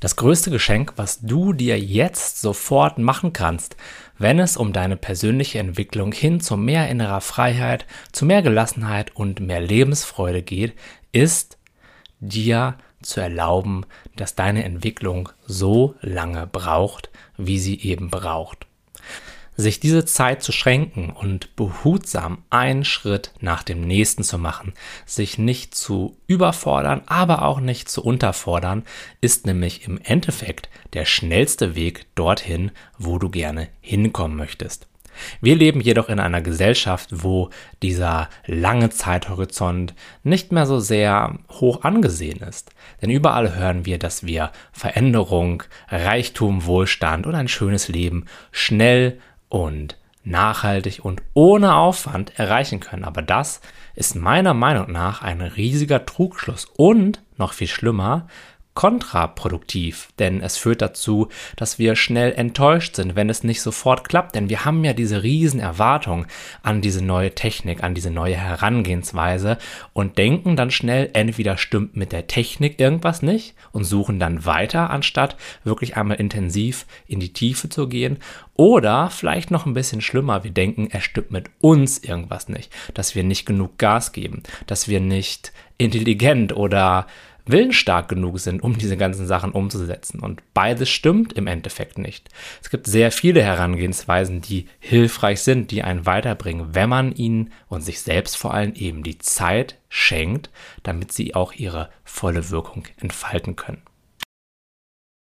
Das größte Geschenk, was du dir jetzt sofort machen kannst, wenn es um deine persönliche Entwicklung hin zu mehr innerer Freiheit, zu mehr Gelassenheit und mehr Lebensfreude geht, ist dir zu erlauben, dass deine Entwicklung so lange braucht, wie sie eben braucht sich diese Zeit zu schränken und behutsam einen Schritt nach dem nächsten zu machen, sich nicht zu überfordern, aber auch nicht zu unterfordern, ist nämlich im Endeffekt der schnellste Weg dorthin, wo du gerne hinkommen möchtest. Wir leben jedoch in einer Gesellschaft, wo dieser lange Zeithorizont nicht mehr so sehr hoch angesehen ist. Denn überall hören wir, dass wir Veränderung, Reichtum, Wohlstand und ein schönes Leben schnell und nachhaltig und ohne Aufwand erreichen können. Aber das ist meiner Meinung nach ein riesiger Trugschluss und noch viel schlimmer, kontraproduktiv, denn es führt dazu, dass wir schnell enttäuscht sind, wenn es nicht sofort klappt, denn wir haben ja diese riesen Erwartungen an diese neue Technik, an diese neue Herangehensweise und denken dann schnell, entweder stimmt mit der Technik irgendwas nicht und suchen dann weiter, anstatt wirklich einmal intensiv in die Tiefe zu gehen. Oder vielleicht noch ein bisschen schlimmer, wir denken, es stimmt mit uns irgendwas nicht, dass wir nicht genug Gas geben, dass wir nicht intelligent oder willensstark genug sind, um diese ganzen Sachen umzusetzen. Und beides stimmt im Endeffekt nicht. Es gibt sehr viele Herangehensweisen, die hilfreich sind, die einen weiterbringen, wenn man ihnen und sich selbst vor allem eben die Zeit schenkt, damit sie auch ihre volle Wirkung entfalten können.